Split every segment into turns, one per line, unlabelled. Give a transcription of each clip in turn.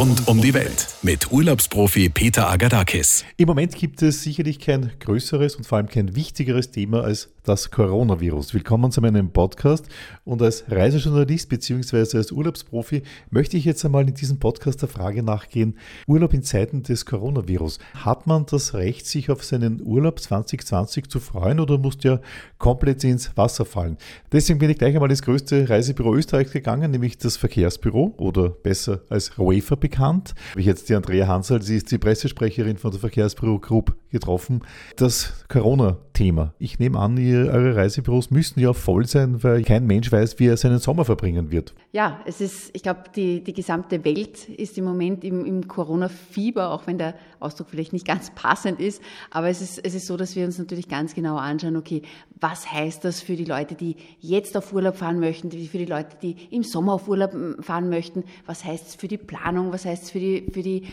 Rund um die Welt mit Urlaubsprofi Peter Agadakis.
Im Moment gibt es sicherlich kein größeres und vor allem kein wichtigeres Thema als das Coronavirus. Willkommen zu meinem Podcast und als Reisejournalist bzw. als Urlaubsprofi möchte ich jetzt einmal in diesem Podcast der Frage nachgehen, Urlaub in Zeiten des Coronavirus. Hat man das Recht, sich auf seinen Urlaub 2020 zu freuen oder muss der komplett ins Wasser fallen? Deswegen bin ich gleich einmal ins größte Reisebüro Österreich gegangen, nämlich das Verkehrsbüro oder besser als UEFA bekannt. Habe ich jetzt die Andrea Hansel, sie ist die Pressesprecherin von der Verkehrsbüro Group getroffen. Das Corona-Thema. Ich nehme an, ihr eure Reisebüros müssen ja voll sein, weil kein Mensch weiß, wie er seinen Sommer verbringen wird.
Ja, es ist, ich glaube, die, die gesamte Welt ist im Moment im, im Corona-Fieber, auch wenn der Ausdruck vielleicht nicht ganz passend ist. Aber es ist, es ist so, dass wir uns natürlich ganz genau anschauen, okay, was heißt das für die Leute, die jetzt auf Urlaub fahren möchten, für die Leute, die im Sommer auf Urlaub fahren möchten? Was heißt es für die Planung? Was heißt es für die, für die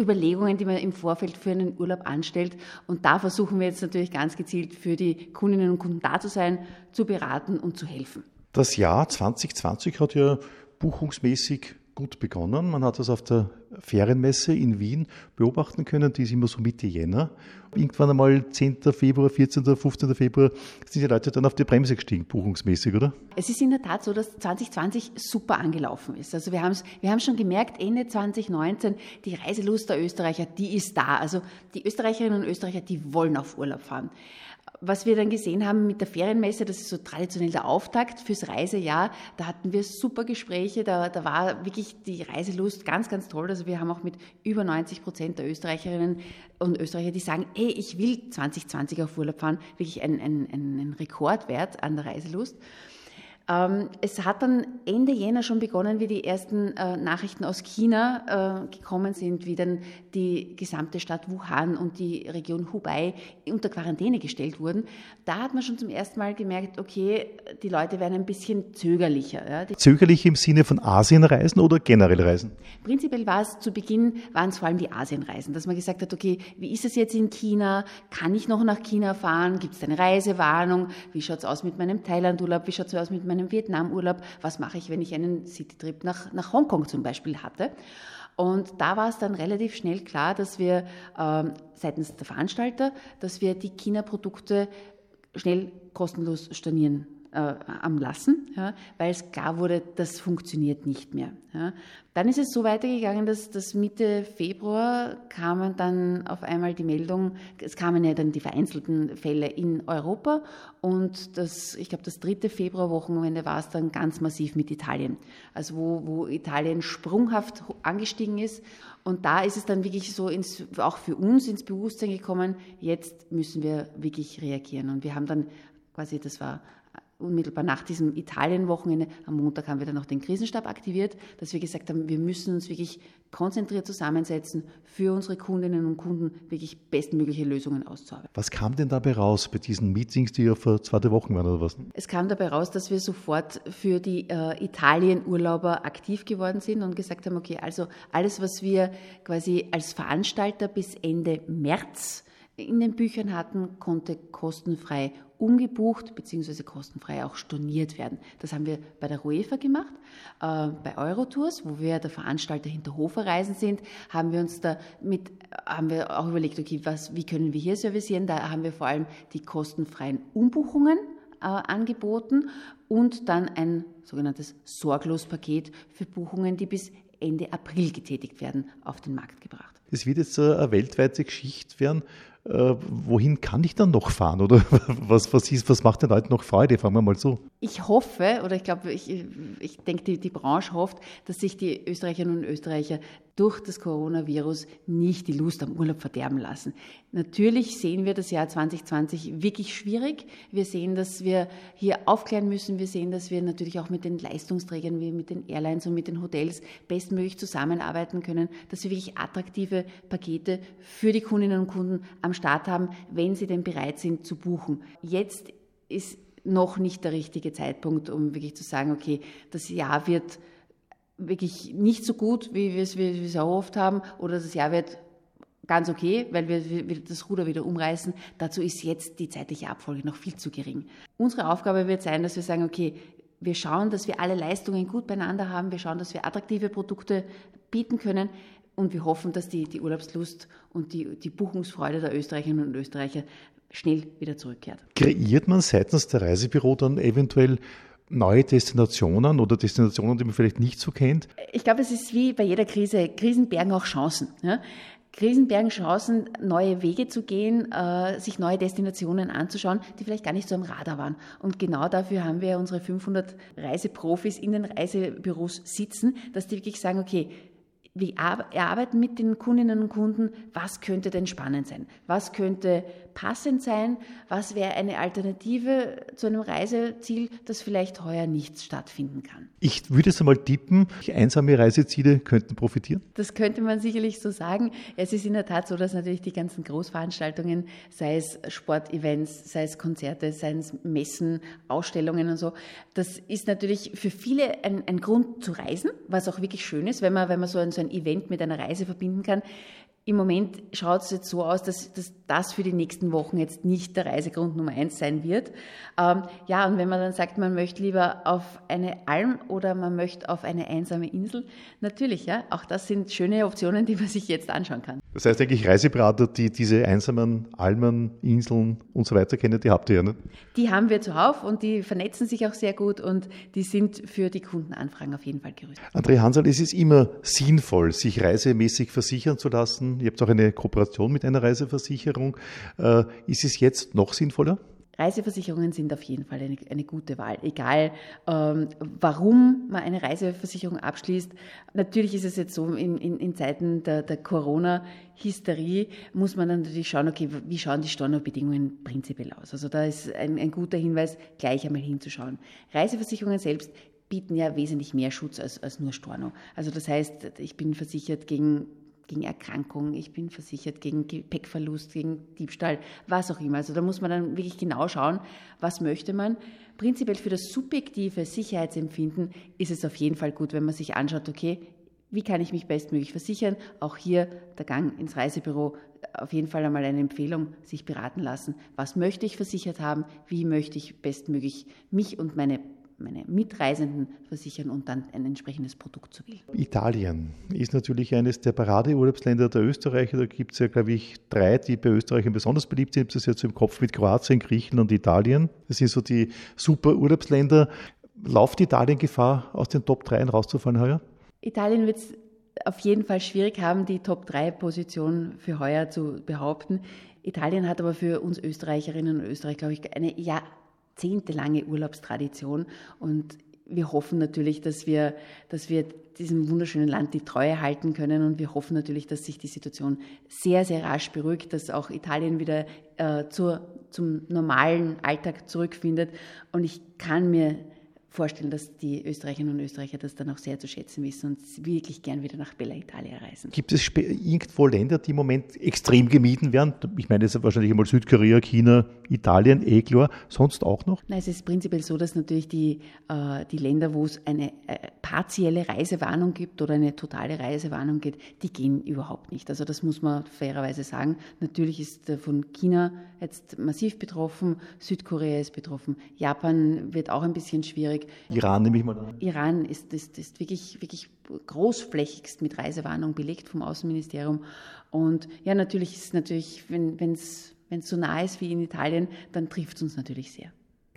Überlegungen, die man im Vorfeld für einen Urlaub anstellt. Und da versuchen wir jetzt natürlich ganz gezielt für die Kundinnen und Kunden da zu sein, zu beraten und zu helfen.
Das Jahr 2020 hat ja buchungsmäßig gut begonnen. Man hat das auf der Ferienmesse in Wien beobachten können, die ist immer so Mitte Jänner. Irgendwann einmal 10. Februar, 14., 15. Februar sind die Leute dann auf die Bremse gestiegen, buchungsmäßig, oder?
Es ist in der Tat so, dass 2020 super angelaufen ist. Also wir haben wir haben schon gemerkt, Ende 2019, die Reiselust der Österreicher, die ist da. Also die Österreicherinnen und Österreicher, die wollen auf Urlaub fahren was wir dann gesehen haben mit der Ferienmesse, das ist so traditionell der Auftakt fürs Reisejahr, da hatten wir super Gespräche, da, da war wirklich die Reiselust ganz, ganz toll. Also wir haben auch mit über 90 Prozent der Österreicherinnen und Österreicher, die sagen, hey, ich will 2020 auf Urlaub fahren, wirklich ein, ein, ein Rekordwert an der Reiselust. Ähm, es hat dann Ende Jänner schon begonnen, wie die ersten äh, Nachrichten aus China äh, gekommen sind, wie dann die gesamte Stadt Wuhan und die Region Hubei unter Quarantäne gestellt wurden. Da hat man schon zum ersten Mal gemerkt, okay, die Leute werden ein bisschen zögerlicher. Ja.
Zögerlich im Sinne von Asienreisen oder generell Reisen?
Prinzipiell war es zu Beginn, waren es vor allem die Asienreisen, dass man gesagt hat, okay, wie ist es jetzt in China? Kann ich noch nach China fahren? Gibt es eine Reisewarnung? Wie schaut es aus mit meinem Thailandurlaub? Wie schaut es aus mit meinem meinem Vietnamurlaub, was mache ich, wenn ich einen Citytrip nach, nach Hongkong zum Beispiel hatte. Und da war es dann relativ schnell klar, dass wir ähm, seitens der Veranstalter, dass wir die China-Produkte schnell kostenlos stornieren äh, am Lassen, ja, weil es klar wurde, das funktioniert nicht mehr. Ja. Dann ist es so weitergegangen, dass, dass Mitte Februar kamen dann auf einmal die Meldung, es kamen ja dann die vereinzelten Fälle in Europa und das, ich glaube, das dritte Februarwochenende war es dann ganz massiv mit Italien. Also wo, wo Italien sprunghaft angestiegen ist und da ist es dann wirklich so ins, auch für uns ins Bewusstsein gekommen, jetzt müssen wir wirklich reagieren. Und wir haben dann quasi, das war unmittelbar nach diesem Italien-Wochenende, am Montag haben wir dann noch den Krisenstab aktiviert, dass wir gesagt haben, wir müssen uns wirklich konzentriert zusammensetzen, für unsere Kundinnen und Kunden wirklich bestmögliche Lösungen auszuarbeiten.
Was kam denn dabei raus bei diesen Meetings, die ja vor zwei Wochen waren oder was?
Es kam dabei raus, dass wir sofort für die äh, Italien-Urlauber aktiv geworden sind und gesagt haben, okay, also alles, was wir quasi als Veranstalter bis Ende März in den Büchern hatten, konnte kostenfrei umgebucht bzw. kostenfrei auch storniert werden. Das haben wir bei der UEFA gemacht. Äh, bei Eurotours, wo wir der Veranstalter hinter Hoferreisen sind, haben wir uns da mit, haben wir auch überlegt, okay, was, wie können wir hier servicieren? Da haben wir vor allem die kostenfreien Umbuchungen äh, angeboten und dann ein sogenanntes Sorglospaket für Buchungen, die bis Ende April getätigt werden, auf den Markt gebracht.
Es wird jetzt eine weltweite Geschichte werden äh, wohin kann ich dann noch fahren? Oder was, was, ist, was macht den Leuten noch Freude? Fangen wir mal so.
Ich hoffe, oder ich glaube, ich, ich denke, die, die Branche hofft, dass sich die Österreicherinnen und Österreicher durch das Coronavirus nicht die Lust am Urlaub verderben lassen. Natürlich sehen wir das Jahr 2020 wirklich schwierig. Wir sehen, dass wir hier aufklären müssen. Wir sehen, dass wir natürlich auch mit den Leistungsträgern, wie mit den Airlines und mit den Hotels bestmöglich zusammenarbeiten können, dass wir wirklich attraktive Pakete für die Kundinnen und Kunden am Start haben, wenn sie denn bereit sind zu buchen. Jetzt ist noch nicht der richtige Zeitpunkt, um wirklich zu sagen, okay, das Jahr wird wirklich nicht so gut, wie wir es, wie oft haben, oder das Jahr wird ganz okay, weil wir, wir das Ruder wieder umreißen. Dazu ist jetzt die zeitliche Abfolge noch viel zu gering. Unsere Aufgabe wird sein, dass wir sagen, okay, wir schauen, dass wir alle Leistungen gut beieinander haben. Wir schauen, dass wir attraktive Produkte bieten können. Und wir hoffen, dass die, die Urlaubslust und die, die Buchungsfreude der Österreicherinnen und Österreicher schnell wieder zurückkehrt.
Kreiert man seitens der Reisebüro dann eventuell neue Destinationen oder Destinationen, die man vielleicht nicht so kennt?
Ich glaube, es ist wie bei jeder Krise. Krisen bergen auch Chancen. Ja? Krisen bergen Chancen, neue Wege zu gehen, äh, sich neue Destinationen anzuschauen, die vielleicht gar nicht so am Radar waren. Und genau dafür haben wir unsere 500 Reiseprofis in den Reisebüros sitzen, dass die wirklich sagen, okay, wir erarbeiten mit den Kundinnen und Kunden, was könnte denn spannend sein? Was könnte passend sein? Was wäre eine Alternative zu einem Reiseziel, das vielleicht heuer nicht stattfinden kann?
Ich würde es einmal tippen, einsame Reiseziele könnten profitieren.
Das könnte man sicherlich so sagen. Es ist in der Tat so, dass natürlich die ganzen Großveranstaltungen, sei es Sportevents, sei es Konzerte, sei es Messen, Ausstellungen und so, das ist natürlich für viele ein, ein Grund zu reisen, was auch wirklich schön ist, wenn man, wenn man so ein, so ein Event mit einer Reise verbinden kann. Im Moment schaut es jetzt so aus, dass, dass, das für die nächsten Wochen jetzt nicht der Reisegrund Nummer eins sein wird. Ähm, ja, und wenn man dann sagt, man möchte lieber auf eine Alm oder man möchte auf eine einsame Insel, natürlich, ja, auch das sind schöne Optionen, die man sich jetzt anschauen kann.
Das heißt eigentlich Reiseberater, die diese einsamen Almen, Inseln und so weiter kennen, die habt ihr ja, ne?
Die haben wir zuhauf und die vernetzen sich auch sehr gut und die sind für die Kundenanfragen auf jeden Fall gerüstet.
André Hansel, es ist immer sinnvoll, sich reisemäßig versichern zu lassen. Ihr habt auch eine Kooperation mit einer Reiseversicherung. Äh, ist es jetzt noch sinnvoller?
Reiseversicherungen sind auf jeden Fall eine, eine gute Wahl. Egal, ähm, warum man eine Reiseversicherung abschließt. Natürlich ist es jetzt so, in, in, in Zeiten der, der Corona-Hysterie muss man dann natürlich schauen, okay, wie schauen die Stornobedingungen prinzipiell aus. Also da ist ein, ein guter Hinweis, gleich einmal hinzuschauen. Reiseversicherungen selbst bieten ja wesentlich mehr Schutz als, als nur Storno. Also das heißt, ich bin versichert gegen gegen Erkrankung, ich bin versichert gegen Gepäckverlust, gegen Diebstahl, was auch immer. Also da muss man dann wirklich genau schauen, was möchte man. Prinzipiell für das subjektive Sicherheitsempfinden ist es auf jeden Fall gut, wenn man sich anschaut, okay, wie kann ich mich bestmöglich versichern? Auch hier der Gang ins Reisebüro, auf jeden Fall einmal eine Empfehlung, sich beraten lassen. Was möchte ich versichert haben? Wie möchte ich bestmöglich mich und meine meine Mitreisenden versichern und dann ein entsprechendes Produkt zu wählen.
Italien ist natürlich eines der Paradeurlaubsländer der Österreicher. Da gibt es ja, glaube ich, drei, die bei Österreichern besonders beliebt sind. Ich habe das jetzt im Kopf mit Kroatien, Griechenland und Italien. Das sind so die super Urlaubsländer. Lauft Italien Gefahr, aus den Top 3 rauszufallen heuer?
Italien wird es auf jeden Fall schwierig haben, die Top-3-Position für heuer zu behaupten. Italien hat aber für uns Österreicherinnen und Österreicher, glaube ich, eine ja, jahrzehntelange Urlaubstradition und wir hoffen natürlich, dass wir, dass wir diesem wunderschönen Land die Treue halten können und wir hoffen natürlich, dass sich die Situation sehr, sehr rasch beruhigt, dass auch Italien wieder äh, zur, zum normalen Alltag zurückfindet. Und ich kann mir vorstellen, dass die Österreicherinnen und Österreicher das dann auch sehr zu schätzen wissen und wirklich gern wieder nach Bella Italia reisen.
Gibt es irgendwo Länder, die im Moment extrem gemieden werden? Ich meine jetzt wahrscheinlich einmal Südkorea, China, Italien, eh klar. Sonst auch noch?
Nein, es ist prinzipiell so, dass natürlich die, äh, die Länder, wo es eine äh, partielle Reisewarnung gibt oder eine totale Reisewarnung gibt, die gehen überhaupt nicht. Also das muss man fairerweise sagen. Natürlich ist äh, von China jetzt massiv betroffen, Südkorea ist betroffen, Japan wird auch ein bisschen schwierig.
Iran nehme ich mal an.
Iran ist, ist, ist wirklich, wirklich großflächigst mit Reisewarnung belegt vom Außenministerium. Und ja, natürlich ist es natürlich, wenn es so nah ist wie in Italien, dann trifft es uns natürlich sehr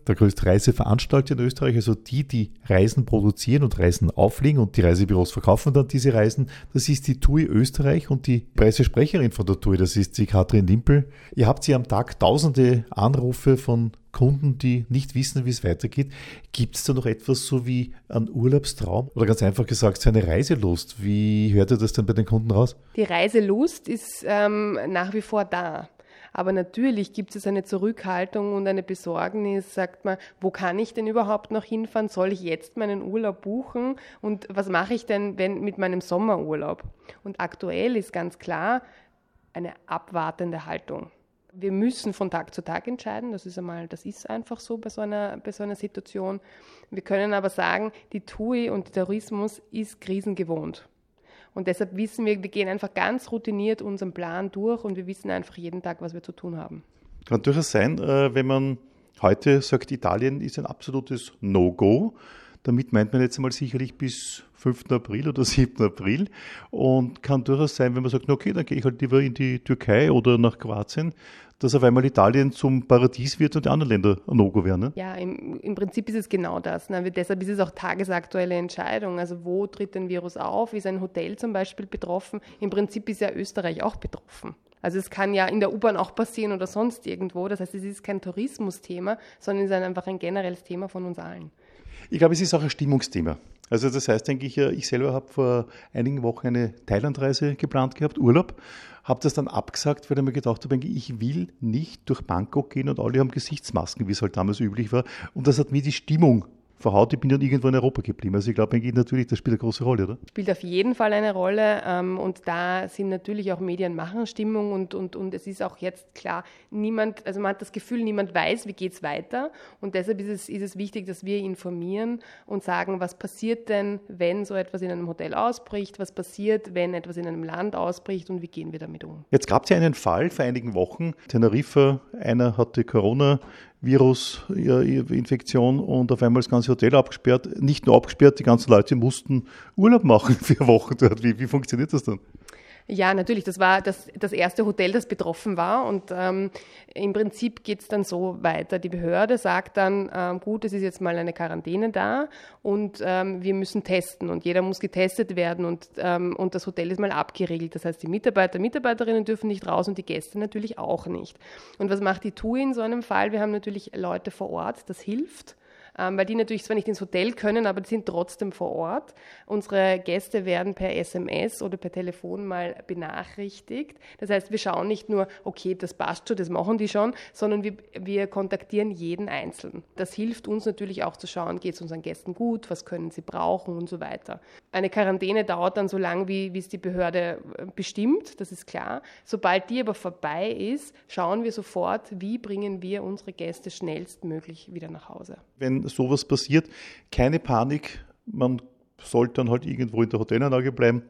der größte Reiseveranstalter in Österreich, also die, die Reisen produzieren und Reisen auflegen und die Reisebüros verkaufen dann diese Reisen. Das ist die TUI Österreich und die Pressesprecherin von der TUI, das ist die Katrin Limpel. Ihr habt sie am Tag tausende Anrufe von Kunden, die nicht wissen, wie es weitergeht. Gibt es da noch etwas so wie ein Urlaubstraum oder ganz einfach gesagt so eine Reiselust? Wie hört ihr das denn bei den Kunden raus?
Die Reiselust ist ähm, nach wie vor da. Aber natürlich gibt es eine Zurückhaltung und eine Besorgnis, sagt man, wo kann ich denn überhaupt noch hinfahren? Soll ich jetzt meinen Urlaub buchen? Und was mache ich denn wenn, mit meinem Sommerurlaub? Und aktuell ist ganz klar eine abwartende Haltung. Wir müssen von Tag zu Tag entscheiden. Das ist einmal, das ist einfach so bei so einer, bei so einer Situation. Wir können aber sagen, die TUI und der Tourismus ist krisengewohnt. Und deshalb wissen wir, wir gehen einfach ganz routiniert unseren Plan durch und wir wissen einfach jeden Tag, was wir zu tun haben.
Kann durchaus sein, äh, wenn man Heute sagt Italien, ist ein absolutes No-Go. Damit meint man jetzt einmal sicherlich bis 5. April oder 7. April und kann durchaus sein, wenn man sagt, okay, dann gehe ich halt lieber in die Türkei oder nach Kroatien, dass auf einmal Italien zum Paradies wird und die anderen Länder ein No-Go werden. Ne?
Ja, im, im, Prinzip ist es genau das. Ne? Deshalb ist es auch tagesaktuelle Entscheidung. Also wo tritt ein Virus auf? Ist ein Hotel zum Beispiel betroffen? Im Prinzip ist ja Österreich auch betroffen. Also es kann ja in der U-Bahn auch passieren oder sonst irgendwo. Das heißt, es ist kein Tourismusthema, sondern es ist einfach ein generelles Thema von uns allen.
Ich glaube, es ist auch ein Stimmungsthema. Also das heißt, denke ich, ich selber habe vor einigen Wochen eine Thailandreise geplant gehabt, Urlaub, habe das dann abgesagt, weil ich mir gedacht habe, ich will nicht durch Bangkok gehen und alle haben Gesichtsmasken, wie es halt damals üblich war. Und das hat mir die Stimmung verhaut, ich bin dann irgendwo in Europa geblieben. Also ich glaube natürlich, das spielt eine große Rolle, oder?
Spielt auf jeden Fall eine Rolle ähm, und da sind natürlich auch Medien machen Stimmung und, und, und es ist auch jetzt klar, niemand, also man hat das Gefühl, niemand weiß, wie geht es weiter und deshalb ist es, ist es wichtig, dass wir informieren und sagen, was passiert denn, wenn so etwas in einem Hotel ausbricht, was passiert, wenn etwas in einem Land ausbricht und wie gehen wir damit um.
Jetzt gab es ja einen Fall vor einigen Wochen, Teneriffa, einer hatte Corona, Virusinfektion und auf einmal das ganze Hotel abgesperrt. Nicht nur abgesperrt, die ganzen Leute mussten Urlaub machen, vier Wochen dort. Wie, wie funktioniert das dann?
Ja, natürlich. Das war das, das erste Hotel, das betroffen war. Und ähm, im Prinzip geht es dann so weiter. Die Behörde sagt dann, ähm, gut, es ist jetzt mal eine Quarantäne da und ähm, wir müssen testen und jeder muss getestet werden und, ähm, und das Hotel ist mal abgeregelt. Das heißt, die Mitarbeiter, Mitarbeiterinnen dürfen nicht raus und die Gäste natürlich auch nicht. Und was macht die TUI in so einem Fall? Wir haben natürlich Leute vor Ort, das hilft weil die natürlich zwar nicht ins Hotel können, aber die sind trotzdem vor Ort. Unsere Gäste werden per SMS oder per Telefon mal benachrichtigt. Das heißt, wir schauen nicht nur, okay, das passt schon, das machen die schon, sondern wir, wir kontaktieren jeden Einzelnen. Das hilft uns natürlich auch zu schauen, geht es unseren Gästen gut, was können sie brauchen und so weiter. Eine Quarantäne dauert dann so lange, wie, wie es die Behörde äh, bestimmt, das ist klar. Sobald die aber vorbei ist, schauen wir sofort, wie bringen wir unsere Gäste schnellstmöglich wieder nach Hause.
Wenn sowas passiert, keine Panik. Man sollte dann halt irgendwo in der Hotelanlage bleiben,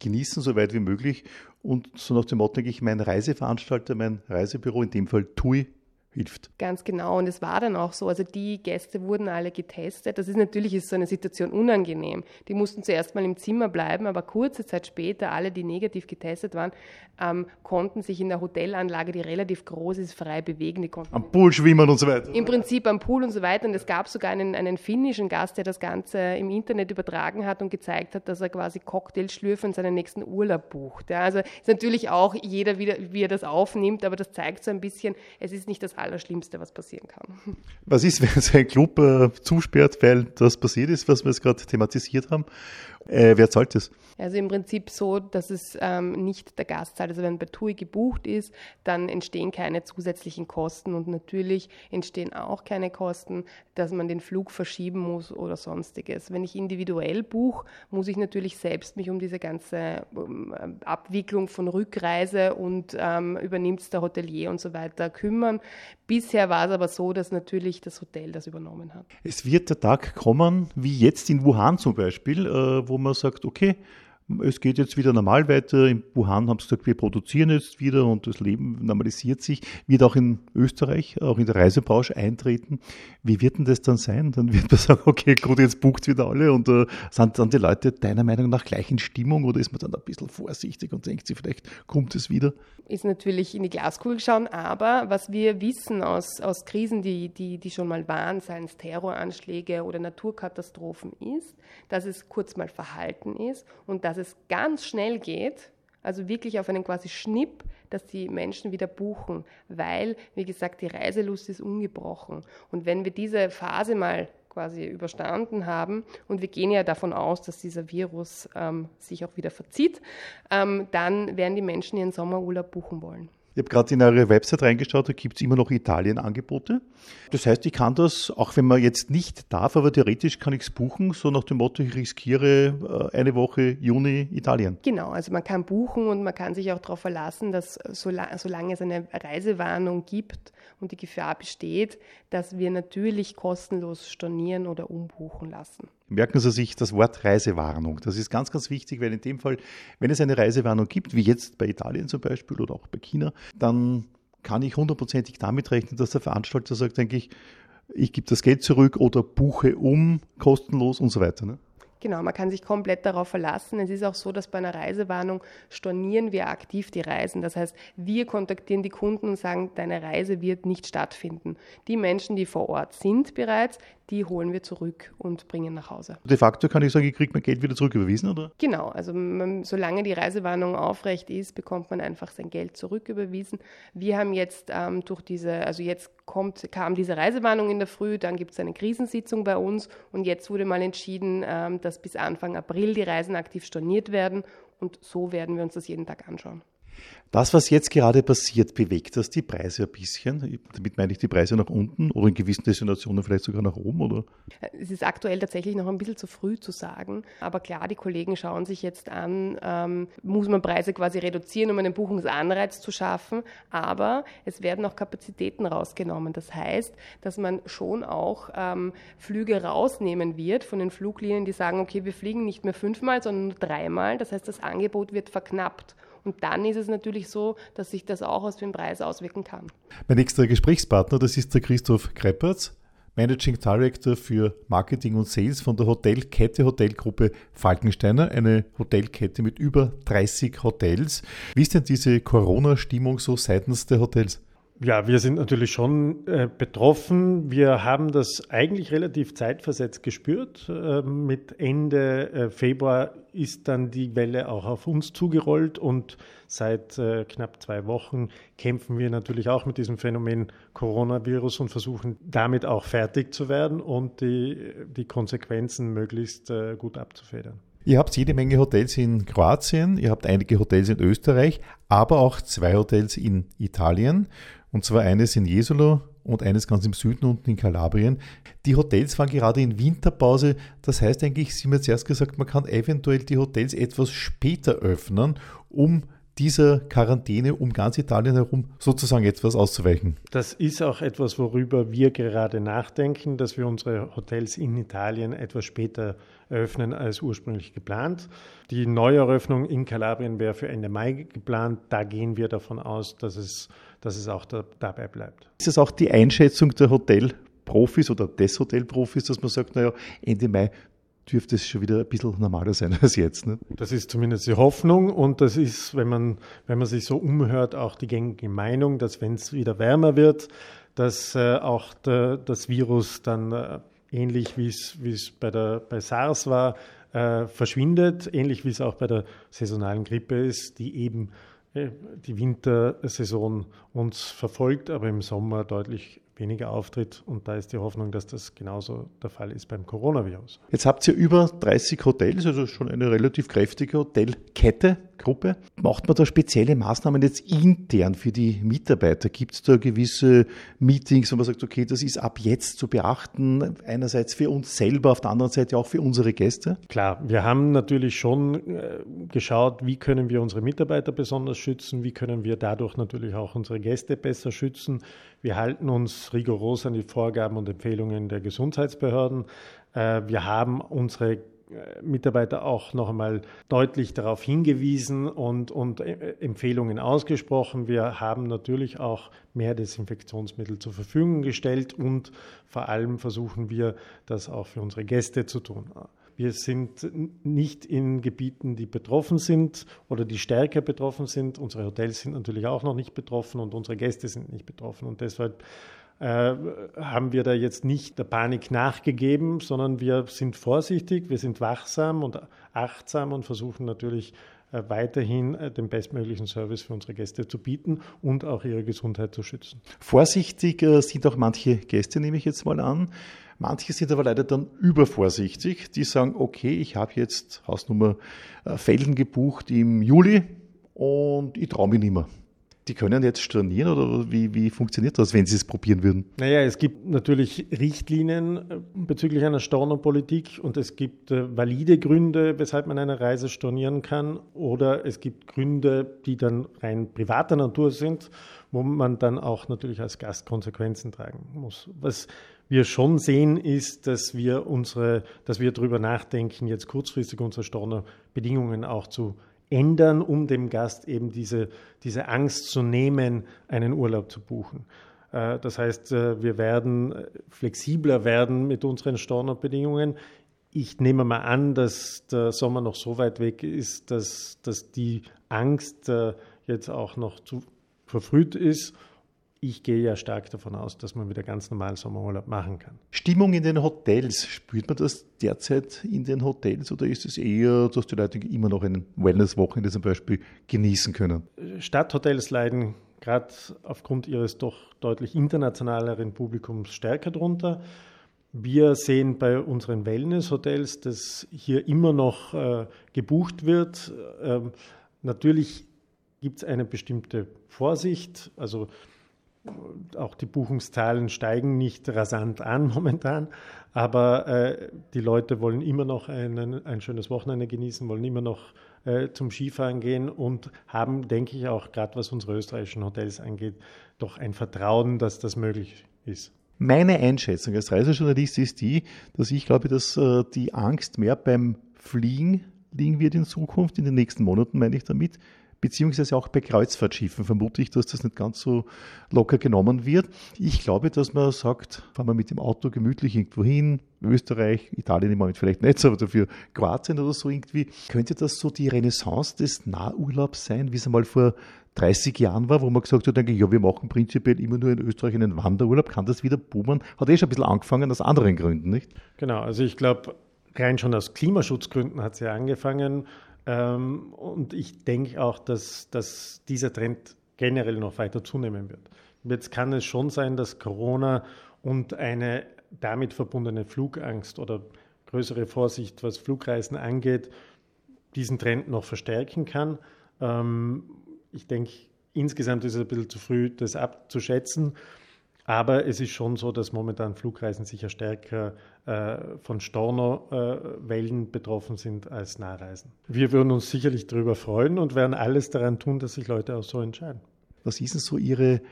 genießen so weit wie möglich und so nach dem Motto, denke ich, mein Reiseveranstalter, mein Reisebüro, in dem Fall TUI, hilft.
Ganz genau. Und es war dann auch so. Also die Gäste wurden alle getestet. Das ist natürlich ist so eine Situation unangenehm. Die mussten zuerst mal im Zimmer bleiben, aber kurze Zeit später, alle, die negativ getestet waren, ähm, konnten sich in der Hotelanlage, die relativ groß ist, frei bewegen. Die konnten
am Pool schwimmen und so weiter.
Im Prinzip am Pool und so weiter. Und es gab sogar einen, einen finnischen Gast, der das Ganze im Internet übertragen hat und gezeigt hat, dass er quasi Cocktails schlürfen und seinen nächsten Urlaub bucht. Ja, also ist natürlich auch jeder, wieder, wie er das aufnimmt, aber das zeigt so ein bisschen, es ist nicht das Allerschlimmste, was passieren kann.
Was ist, wenn so ein Club äh, zusperrt, weil das passiert ist, was wir jetzt gerade thematisiert haben? Äh, wer zahlt das?
Also im Prinzip so, dass es ähm, nicht der Gast zahlt. Also wenn bei TUI gebucht ist, dann entstehen keine zusätzlichen Kosten und natürlich entstehen auch keine Kosten, dass man den Flug verschieben muss oder sonstiges. Wenn ich individuell buche, muss ich natürlich selbst mich um diese ganze Abwicklung von Rückreise und ähm, übernimmt der Hotelier und so weiter kümmern. Bisher war es aber so, dass natürlich das Hotel das übernommen hat.
Es wird der Tag kommen, wie jetzt in Wuhan zum Beispiel, äh, wo man sagt, okay, es geht jetzt wieder normal weiter. In Wuhan haben sie gesagt, wir produzieren jetzt wieder und das Leben normalisiert sich. Wird auch in Österreich, auch in der Reisebranche eintreten. Wie wird denn das dann sein? Dann wird man sagen, okay, gut, jetzt bucht wieder alle und äh, sind dann die Leute deiner Meinung nach gleich in Stimmung oder ist man dann ein bisschen vorsichtig und denkt sich, vielleicht kommt es wieder?
Ist natürlich in die Glaskugel schauen, aber was wir wissen aus, aus Krisen, die, die, die schon mal waren, seien es Terroranschläge oder Naturkatastrophen, ist, dass es kurz mal verhalten ist und dass dass es ganz schnell geht, also wirklich auf einen quasi Schnipp, dass die Menschen wieder buchen, weil, wie gesagt, die Reiselust ist ungebrochen. Und wenn wir diese Phase mal quasi überstanden haben und wir gehen ja davon aus, dass dieser Virus ähm, sich auch wieder verzieht, ähm, dann werden die Menschen ihren Sommerurlaub buchen wollen.
Ich habe gerade in eure Website reingeschaut, da gibt es immer noch Italien-Angebote. Das heißt, ich kann das, auch wenn man jetzt nicht darf, aber theoretisch kann ich es buchen, so nach dem Motto, ich riskiere äh, eine Woche Juni Italien.
Genau, also man kann buchen und man kann sich auch darauf verlassen, dass solange es eine Reisewarnung gibt und die Gefahr besteht, dass wir natürlich kostenlos stornieren oder umbuchen lassen.
Merken Sie sich das Wort Reisewarnung. Das ist ganz, ganz wichtig, weil in dem Fall, wenn es eine Reisewarnung gibt, wie jetzt bei Italien zum Beispiel oder auch bei China, dann kann ich hundertprozentig damit rechnen, dass der Veranstalter sagt, eigentlich, ich gebe das Geld zurück oder buche um, kostenlos und so weiter. Ne?
Genau, man kann sich komplett darauf verlassen. Es ist auch so, dass bei einer Reisewarnung stornieren wir aktiv die Reisen. Das heißt, wir kontaktieren die Kunden und sagen, deine Reise wird nicht stattfinden. Die Menschen, die vor Ort sind bereits, die holen wir zurück und bringen nach Hause.
De facto kann ich sagen, ich kriege mein Geld wieder zurücküberwiesen, oder?
Genau, also man, solange die Reisewarnung aufrecht ist, bekommt man einfach sein Geld zurücküberwiesen. Wir haben jetzt ähm, durch diese, also jetzt kommt, kam diese Reisewarnung in der Früh, dann gibt es eine Krisensitzung bei uns und jetzt wurde mal entschieden, ähm, dass bis Anfang April die Reisen aktiv storniert werden und so werden wir uns das jeden Tag anschauen.
Das, was jetzt gerade passiert, bewegt das die Preise ein bisschen? Damit meine ich die Preise nach unten oder in gewissen Destinationen vielleicht sogar nach oben? Oder?
Es ist aktuell tatsächlich noch ein bisschen zu früh zu sagen. Aber klar, die Kollegen schauen sich jetzt an, ähm, muss man Preise quasi reduzieren, um einen Buchungsanreiz zu schaffen. Aber es werden auch Kapazitäten rausgenommen. Das heißt, dass man schon auch ähm, Flüge rausnehmen wird von den Fluglinien, die sagen, okay, wir fliegen nicht mehr fünfmal, sondern nur dreimal. Das heißt, das Angebot wird verknappt. Und dann ist es natürlich so, dass sich das auch aus dem Preis auswirken kann.
Mein nächster Gesprächspartner, das ist der Christoph Kreppertz. Managing Director für Marketing und Sales von der Hotelkette Hotelgruppe Falkensteiner, eine Hotelkette mit über 30 Hotels. Wie ist denn diese Corona-Stimmung so seitens der Hotels?
Ja, wir sind natürlich schon äh, betroffen. Wir haben das eigentlich relativ zeitversetzt gespürt. Äh, mit Ende äh, Februar ist dann die Welle auch auf uns zugerollt und seit äh, knapp zwei Wochen kämpfen wir natürlich auch mit diesem Phänomen Coronavirus und versuchen damit auch fertig zu werden und die, die Konsequenzen möglichst äh, gut abzufedern.
Ihr habt jede Menge Hotels in Kroatien, ihr habt einige Hotels in Österreich, aber auch zwei Hotels in Italien. Und zwar eines in Jesolo und eines ganz im Süden unten in Kalabrien. Die Hotels waren gerade in Winterpause. Das heißt eigentlich, Sie haben jetzt erst gesagt, man kann eventuell die Hotels etwas später öffnen, um dieser Quarantäne um ganz Italien herum sozusagen etwas auszuweichen.
Das ist auch etwas, worüber wir gerade nachdenken, dass wir unsere Hotels in Italien etwas später eröffnen als ursprünglich geplant. Die Neueröffnung in Kalabrien wäre für Ende Mai geplant. Da gehen wir davon aus, dass es, dass es auch da, dabei bleibt.
Ist es auch die Einschätzung der Hotelprofis oder des Hotelprofis, dass man sagt, naja, Ende Mai dürfte es schon wieder ein bisschen normaler sein als jetzt. Ne?
Das ist zumindest die Hoffnung und das ist, wenn man, wenn man sich so umhört, auch die gängige Meinung, dass wenn es wieder wärmer wird, dass äh, auch der, das Virus dann äh, ähnlich wie es bei, der, bei SARS war, äh, verschwindet, ähnlich wie es auch bei der saisonalen Grippe ist, die eben die Wintersaison uns verfolgt, aber im Sommer deutlich weniger auftritt. Und da ist die Hoffnung, dass das genauso der Fall ist beim Coronavirus.
Jetzt habt ihr über 30 Hotels, also schon eine relativ kräftige Hotelkette, Gruppe. Macht man da spezielle Maßnahmen jetzt intern für die Mitarbeiter? Gibt es da gewisse Meetings, wo man sagt, okay, das ist ab jetzt zu beachten, einerseits für uns selber, auf der anderen Seite auch für unsere Gäste?
Klar, wir haben natürlich schon äh, geschaut, wie können wir unsere Mitarbeiter besonders schützen, wie können wir dadurch natürlich auch unsere Gäste besser schützen. Wir halten uns rigoros an die Vorgaben und Empfehlungen der Gesundheitsbehörden. Äh, wir haben unsere Mitarbeiter auch noch einmal deutlich darauf hingewiesen und, und äh, Empfehlungen ausgesprochen. Wir haben natürlich auch mehr Desinfektionsmittel zur Verfügung gestellt und vor allem versuchen wir, das auch für unsere Gäste zu tun. Wir sind nicht in Gebieten, die betroffen sind oder die stärker betroffen sind. Unsere Hotels sind natürlich auch noch nicht betroffen und unsere Gäste sind nicht betroffen. Und deshalb haben wir da jetzt nicht der Panik nachgegeben, sondern wir sind vorsichtig, wir sind wachsam und achtsam und versuchen natürlich äh, weiterhin äh, den bestmöglichen Service für unsere Gäste zu bieten und auch ihre Gesundheit zu schützen.
Vorsichtig äh, sind auch manche Gäste, nehme ich jetzt mal an. Manche sind aber leider dann übervorsichtig. Die sagen, okay, ich habe jetzt Hausnummer äh, Felden gebucht im Juli und ich traue mich nicht mehr. Die können jetzt stornieren oder wie, wie funktioniert das, wenn sie es probieren würden?
Naja, es gibt natürlich Richtlinien äh, bezüglich einer Stornopolitik und es gibt äh, valide Gründe, weshalb man eine Reise stornieren kann oder es gibt Gründe, die dann rein privater Natur sind, wo man dann auch natürlich als Gast Konsequenzen tragen muss. Was wir schon sehen, ist, dass wir unsere, dass wir darüber nachdenken, jetzt kurzfristig unsere Stornobedingungen auch zu ändern, um dem Gast eben diese, diese Angst zu nehmen, einen Urlaub zu buchen. Äh, das heißt, äh, wir werden flexibler werden mit unseren Stornobedingungen. Ich nehme mal an, dass der Sommer noch so weit weg ist, dass, dass die Angst äh, jetzt auch noch zu verfrüht ist ich gehe ja stark davon aus, dass man wieder ganz normal Sommerurlaub machen kann.
Stimmung in den Hotels, spürt man das derzeit in den Hotels oder ist es eher, dass die Leute immer noch ein Wellness-Wochenende zum Beispiel genießen können?
Stadthotels leiden gerade aufgrund ihres doch deutlich internationaleren Publikums stärker drunter. Wir sehen bei unseren Wellness-Hotels, dass hier immer noch äh, gebucht wird. Ähm, natürlich gibt es eine bestimmte Vorsicht. Also auch die Buchungszahlen steigen nicht rasant an momentan, aber äh, die Leute wollen immer noch einen, ein schönes Wochenende genießen, wollen immer noch äh, zum Skifahren gehen und haben, denke ich, auch gerade was unsere österreichischen Hotels angeht, doch ein Vertrauen, dass das möglich ist.
Meine Einschätzung als Reisejournalist ist die, dass ich glaube, dass äh, die Angst mehr beim Fliegen liegen wird in Zukunft, in den nächsten Monaten meine ich damit, beziehungsweise auch bei Kreuzfahrtschiffen vermute ich, dass das nicht ganz so locker genommen wird. Ich glaube, dass man sagt, fahren wir mit dem Auto gemütlich irgendwo hin, Österreich, Italien im Moment vielleicht nicht, aber dafür Kroatien oder so irgendwie. Könnte das so die Renaissance des Nahurlaubs sein, wie es einmal vor 30 Jahren war, wo man gesagt hat, ja, wir machen prinzipiell immer nur in Österreich einen Wanderurlaub, kann das wieder boomen? Hat eh schon ein bisschen angefangen aus anderen Gründen, nicht?
Genau, also ich glaube, rein schon aus Klimaschutzgründen hat es ja angefangen. Ähm, und ich denke auch, dass, dass dieser Trend generell noch weiter zunehmen wird. Jetzt kann es schon sein, dass Corona und eine damit verbundene Flugangst oder größere Vorsicht, was Flugreisen angeht, diesen Trend noch verstärken kann. Ähm, ich denke, insgesamt ist es ein bisschen zu früh, das abzuschätzen. Aber es ist schon so, dass momentan Flugreisen sicher stärker äh, von Stornowellen äh, betroffen sind als Nahreisen. Wir würden uns sicherlich darüber freuen und werden alles daran tun, dass sich Leute auch so entscheiden.
Was ist denn so Ihre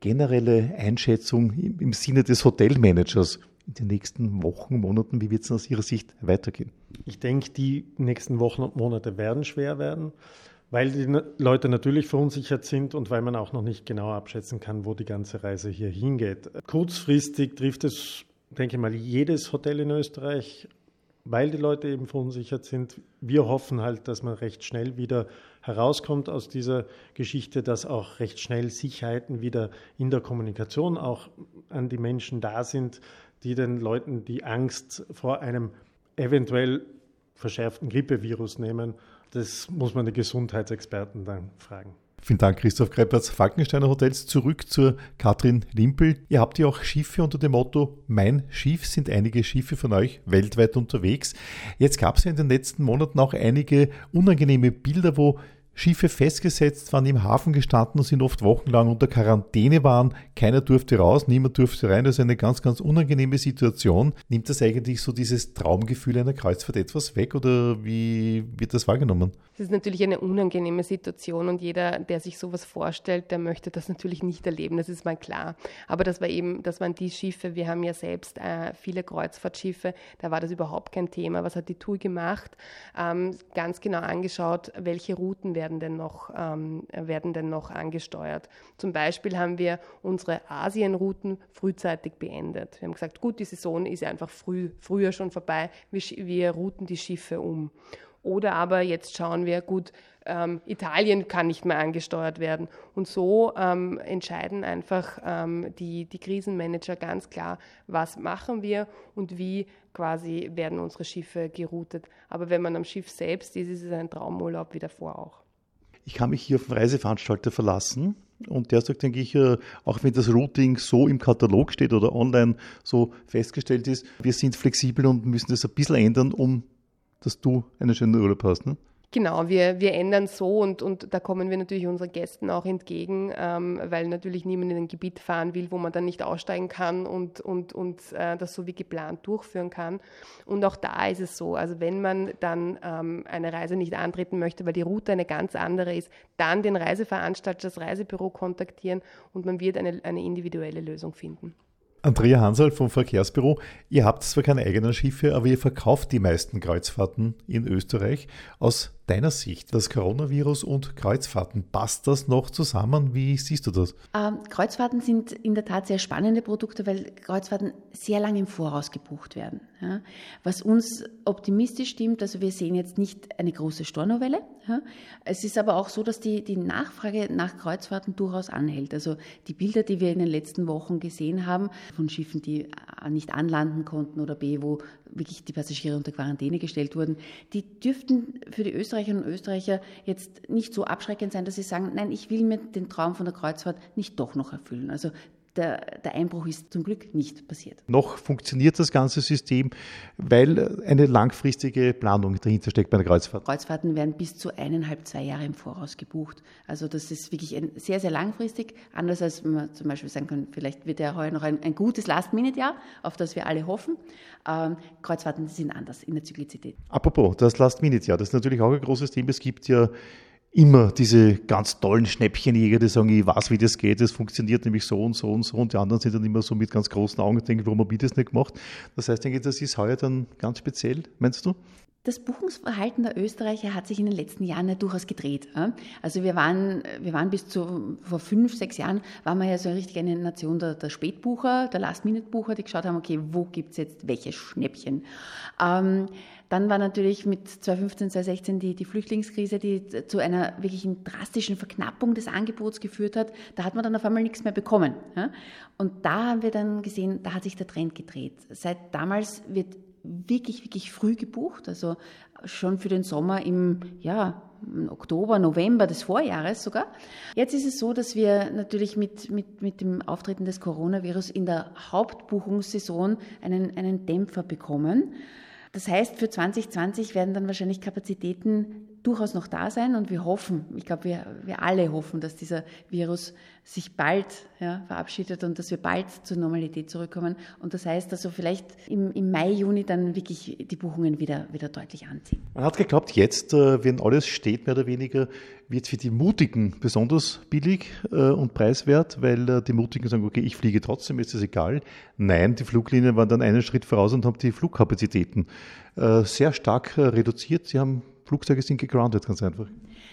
generelle Einschätzung im, im Sinne des Hotelmanagers in den nächsten Wochen, Monaten? Wie wird es aus Ihrer Sicht weitergehen?
Ich denke, die nächsten Wochen und Monate werden schwer werden weil die Leute natürlich verunsichert sind und weil man auch noch nicht genau abschätzen kann, wo die ganze Reise hier hingeht. Kurzfristig trifft es, denke ich mal, jedes Hotel in Österreich, weil die Leute eben verunsichert sind. Wir hoffen halt, dass man recht schnell wieder herauskommt aus dieser Geschichte, dass auch recht schnell Sicherheiten wieder in der Kommunikation auch an die Menschen da sind, die den Leuten die Angst vor einem eventuell verschärften Grippevirus nehmen das muss man die Gesundheitsexperten dann fragen.
Vielen Dank, Christoph Kreppers, Falkensteiner Hotels. Zurück zur Katrin Limpel. Ihr habt ja auch Schiffe unter dem Motto Mein Schiff sind einige Schiffe von euch weltweit unterwegs. Jetzt gab es ja in den letzten Monaten auch einige unangenehme Bilder, wo Schiffe festgesetzt waren, im Hafen gestanden und sind oft wochenlang unter Quarantäne waren. Keiner durfte raus, niemand durfte rein. Das ist eine ganz, ganz unangenehme Situation. Nimmt das eigentlich so dieses Traumgefühl einer Kreuzfahrt etwas weg oder wie wird das wahrgenommen?
Das ist natürlich eine unangenehme Situation und jeder, der sich sowas vorstellt, der möchte das natürlich nicht erleben, das ist mal klar. Aber das war eben, das waren die Schiffe, wir haben ja selbst äh, viele Kreuzfahrtschiffe, da war das überhaupt kein Thema. Was hat die TUI gemacht? Ähm, ganz genau angeschaut, welche Routen werden werden denn noch, ähm, werden denn noch angesteuert. Zum Beispiel haben wir unsere Asienrouten frühzeitig beendet. Wir haben gesagt, gut, die Saison ist einfach früh, früher schon vorbei, wir, wir routen die Schiffe um. Oder aber jetzt schauen wir, gut, ähm, Italien kann nicht mehr angesteuert werden. Und so ähm, entscheiden einfach ähm, die, die Krisenmanager ganz klar, was machen wir und wie quasi werden unsere Schiffe geroutet. Aber wenn man am Schiff selbst ist, ist es ein Traumurlaub wie davor auch
ich kann mich hier auf den Reiseveranstalter verlassen. Und der sagt, denke ich, äh, auch wenn das Routing so im Katalog steht oder online so festgestellt ist, wir sind flexibel und müssen das ein bisschen ändern, um dass du einen schönen Urlaub hast. Ne?
Genau, wir, wir ändern so und, und da kommen wir natürlich unseren Gästen auch entgegen, ähm, weil natürlich niemand in ein Gebiet fahren will, wo man dann nicht aussteigen kann und, und, und äh, das so wie geplant durchführen kann. Und auch da ist es so, also wenn man dann ähm, eine Reise nicht antreten möchte, weil die Route eine ganz andere ist, dann den Reiseveranstalter, das Reisebüro kontaktieren und man wird eine, eine individuelle Lösung finden.
Andrea Hansel vom Verkehrsbüro. Ihr habt zwar keine eigenen Schiffe, aber ihr verkauft die meisten Kreuzfahrten in Österreich. Aus deiner Sicht das Coronavirus und Kreuzfahrten? Passt das noch zusammen? Wie siehst du das?
Ähm, Kreuzfahrten sind in der Tat sehr spannende Produkte, weil Kreuzfahrten sehr lange im Voraus gebucht werden. Ja. Was uns optimistisch stimmt, also wir sehen jetzt nicht eine große Stornovelle. Ja. Es ist aber auch so, dass die, die Nachfrage nach Kreuzfahrten durchaus anhält. Also die Bilder, die wir in den letzten Wochen gesehen haben, von Schiffen, die nicht anlanden konnten oder B, wo wirklich die Passagiere unter Quarantäne gestellt wurden, die dürften für die Österreicherinnen und Österreicher jetzt nicht so abschreckend sein, dass sie sagen, nein, ich will mir den Traum von der Kreuzfahrt nicht doch noch erfüllen. Also der, der, Einbruch ist zum Glück nicht passiert.
Noch funktioniert das ganze System, weil eine langfristige Planung dahinter steckt bei der Kreuzfahrt.
Kreuzfahrten werden bis zu eineinhalb, zwei Jahre im Voraus gebucht. Also das ist wirklich ein, sehr, sehr langfristig. Anders als man zum Beispiel sagen kann, vielleicht wird ja heuer noch ein, ein gutes Last-Minute-Jahr, auf das wir alle hoffen. Ähm, Kreuzfahrten sind anders in der Zyklizität.
Apropos, das Last-Minute-Jahr, das ist natürlich auch ein großes Thema. Es gibt ja immer diese ganz tollen Schnäppchenjäger, die sagen, ich weiß, wie das geht, es funktioniert nämlich so und so und so und die anderen sind dann immer so mit ganz großen Augen und denken, warum habe ich das nicht gemacht? Das heißt, ich denke, das ist heuer dann ganz speziell, meinst du?
Das Buchungsverhalten der Österreicher hat sich in den letzten Jahren ja durchaus gedreht. Also wir waren, wir waren bis zu vor fünf, sechs Jahren, waren wir ja so richtig eine Nation der, der Spätbucher, der Last-Minute-Bucher, die geschaut haben, okay, wo gibt es jetzt welche Schnäppchen? Ähm, dann war natürlich mit 2015, 2016 die, die Flüchtlingskrise, die zu einer wirklichen drastischen Verknappung des Angebots geführt hat. Da hat man dann auf einmal nichts mehr bekommen. Und da haben wir dann gesehen, da hat sich der Trend gedreht. Seit damals wird wirklich, wirklich früh gebucht, also schon für den Sommer im, ja, Oktober, November des Vorjahres sogar. Jetzt ist es so, dass wir natürlich mit, mit, mit dem Auftreten des Coronavirus in der Hauptbuchungssaison einen, einen Dämpfer bekommen. Das heißt, für 2020 werden dann wahrscheinlich Kapazitäten durchaus noch da sein und wir hoffen, ich glaube, wir, wir alle hoffen, dass dieser Virus sich bald ja, verabschiedet und dass wir bald zur Normalität zurückkommen. Und das heißt also vielleicht im, im Mai, Juni dann wirklich die Buchungen wieder, wieder deutlich anziehen.
Man hat geglaubt, jetzt, äh, wenn alles steht, mehr oder weniger, wird für die Mutigen besonders billig äh, und preiswert, weil äh, die Mutigen sagen, okay, ich fliege trotzdem, ist das egal. Nein, die Fluglinien waren dann einen Schritt voraus und haben die Flugkapazitäten sehr stark reduziert. Sie haben Flugzeuge sind gegroundet, ganz einfach.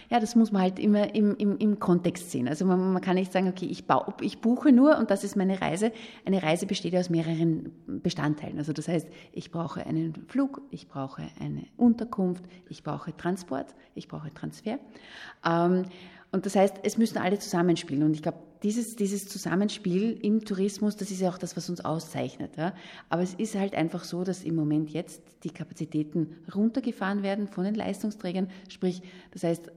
Ja, das muss man halt immer im, im, im Kontext sehen. Also man, man, kann nicht sagen, okay, ich, baue, ich buche nur und das ist meine Reise. Eine Reise besteht aus mehreren Bestandteilen. Also das heißt, ich brauche einen Flug, ich brauche eine Unterkunft, ich brauche Transport, ich brauche Transfer. Ähm, und das heißt, es müssen alle zusammenspielen. Und ich glaube, dieses, dieses Zusammenspiel im Tourismus, das ist ja auch das, was uns auszeichnet. Ja. Aber es ist halt einfach so, dass im Moment jetzt die Kapazitäten runtergefahren werden von den Leistungsträgern. Sprich, das heißt,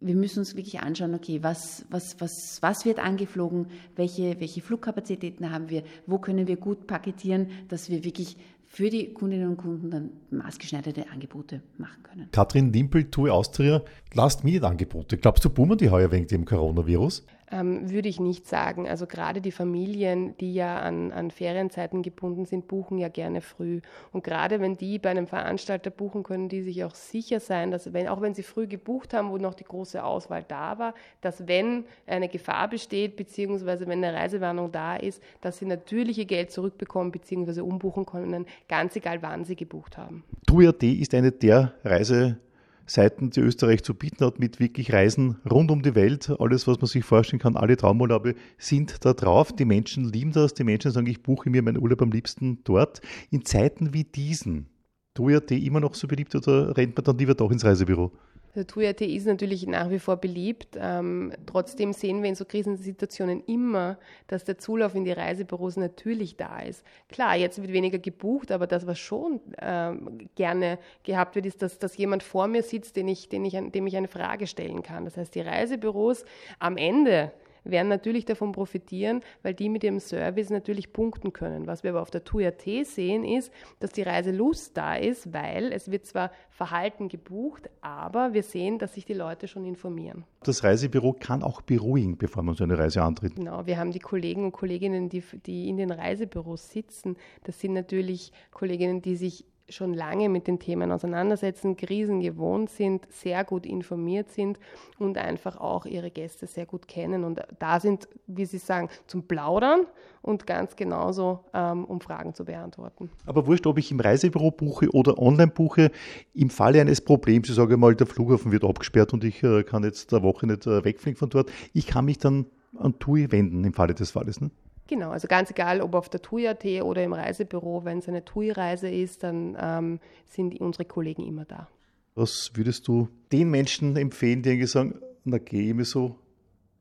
wir müssen uns wirklich anschauen, okay, was, was, was, was wird angeflogen, welche, welche Flugkapazitäten haben wir, wo können wir gut paketieren, dass wir wirklich für die Kundinnen und Kunden dann maßgeschneiderte Angebote machen können.
Katrin Dimpel, TUI Austria, Last-Minute-Angebote. Glaubst du, boomen die heuer wegen dem Coronavirus?
Ähm, würde ich nicht sagen. Also gerade die Familien, die ja an, an Ferienzeiten gebunden sind, buchen ja gerne früh. Und gerade wenn die bei einem Veranstalter buchen, können die sich auch sicher sein, dass wenn, auch wenn sie früh gebucht haben, wo noch die große Auswahl da war, dass wenn eine Gefahr besteht, beziehungsweise wenn eine Reisewarnung da ist, dass sie natürlich ihr Geld zurückbekommen, beziehungsweise umbuchen können, ganz egal wann sie gebucht haben.
TUI.at ist eine der Reise Seiten, die Österreich zu bieten hat, mit wirklich Reisen rund um die Welt. Alles, was man sich vorstellen kann, alle Traumurlaube sind da drauf. Die Menschen lieben das. Die Menschen sagen, ich buche mir meinen Urlaub am liebsten dort. In Zeiten wie diesen, TUI.at immer noch so beliebt oder rennt man dann lieber doch ins Reisebüro?
Der TUI.at ist natürlich nach wie vor beliebt. Ähm, trotzdem sehen wir in so Krisensituationen immer, dass der Zulauf in die Reisebüros natürlich da ist. Klar, jetzt wird weniger gebucht, aber das, was schon ähm, gerne gehabt wird, ist, dass, dass jemand vor mir sitzt, den ich, den ich, dem ich eine Frage stellen kann. Das heißt, die Reisebüros am Ende werden natürlich davon profitieren, weil die mit ihrem Service natürlich punkten können. Was wir aber auf der TUI.at sehen, ist, dass die Reiselust da ist, weil es wird zwar Verhalten gebucht, aber wir sehen, dass sich die Leute schon informieren.
Das Reisebüro kann auch beruhigen, bevor man so eine Reise antritt.
Genau, wir haben die Kollegen und Kolleginnen, die, die in den Reisebüros sitzen. Das sind natürlich Kolleginnen, die sich schon lange mit den Themen auseinandersetzen, Krisen gewohnt sind, sehr gut informiert sind und einfach auch ihre Gäste sehr gut kennen und da sind, wie Sie sagen, zum Plaudern und ganz genauso, ähm, um Fragen zu beantworten.
Aber wurscht, ob ich im Reisebüro buche oder online buche, im Falle eines Problems, ich sage mal, der Flughafen wird abgesperrt und ich äh, kann jetzt eine Woche nicht äh, wegfliegen von dort, ich kann mich dann an TUI wenden im Falle des Falles. Ne?
Genau, also ganz egal, ob auf der TUI.at oder im Reisebüro, wenn es eine TUI-Reise ist, dann ähm, sind unsere Kollegen immer da.
Was würdest du den Menschen empfehlen, die sagen, na gehe ich mir so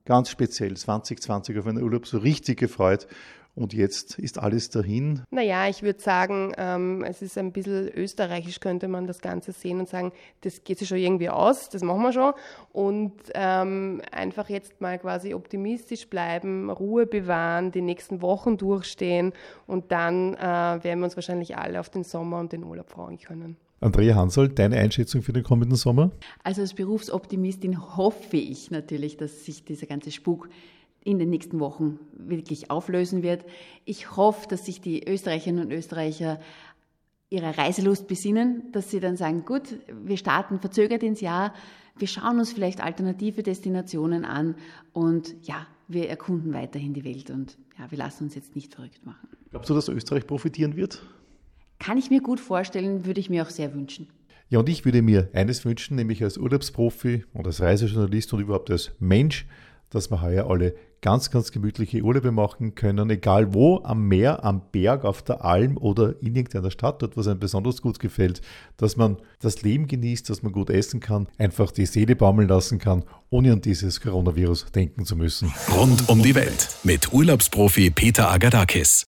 ganz speziell 2020 auf einen Urlaub so richtig gefreut und jetzt ist alles dahin?
Naja, ich würde sagen, ähm, es ist ein bisschen österreichisch, könnte man das Ganze sehen und sagen, das geht sich schon irgendwie aus, das machen wir schon. Und ähm, einfach jetzt mal quasi optimistisch bleiben, Ruhe bewahren, die nächsten Wochen durchstehen und dann äh, werden wir uns wahrscheinlich alle auf den Sommer und den Urlaub freuen können.
Andrea Hansel, deine Einschätzung für den kommenden Sommer?
Also als Berufsoptimistin hoffe ich natürlich, dass sich dieser ganze Spuk in den nächsten Wochen wirklich auflösen wird. Ich hoffe, dass sich die Österreicherinnen und Österreicher ihrer Reiselust besinnen, dass sie dann sagen, gut, wir starten verzögert ins Jahr, wir schauen uns vielleicht alternative Destinationen an und ja, wir erkunden weiterhin die Welt und ja, wir lassen uns jetzt nicht verrückt machen.
Glaubst du, dass Österreich profitieren wird?
Kann ich mir gut vorstellen, würde ich mir auch sehr wünschen.
Ja, und ich würde mir eines wünschen, nämlich als Urlaubsprofi und als Reisejournalist und überhaupt als Mensch, dass wir heuer alle ganz, ganz gemütliche Urlaube machen können, egal wo, am Meer, am Berg, auf der Alm oder in irgendeiner Stadt, dort, was einem besonders gut gefällt, dass man das Leben genießt, dass man gut essen kann, einfach die Seele baumeln lassen kann, ohne an dieses Coronavirus denken zu müssen.
Rund um die Welt mit Urlaubsprofi Peter Agadakis.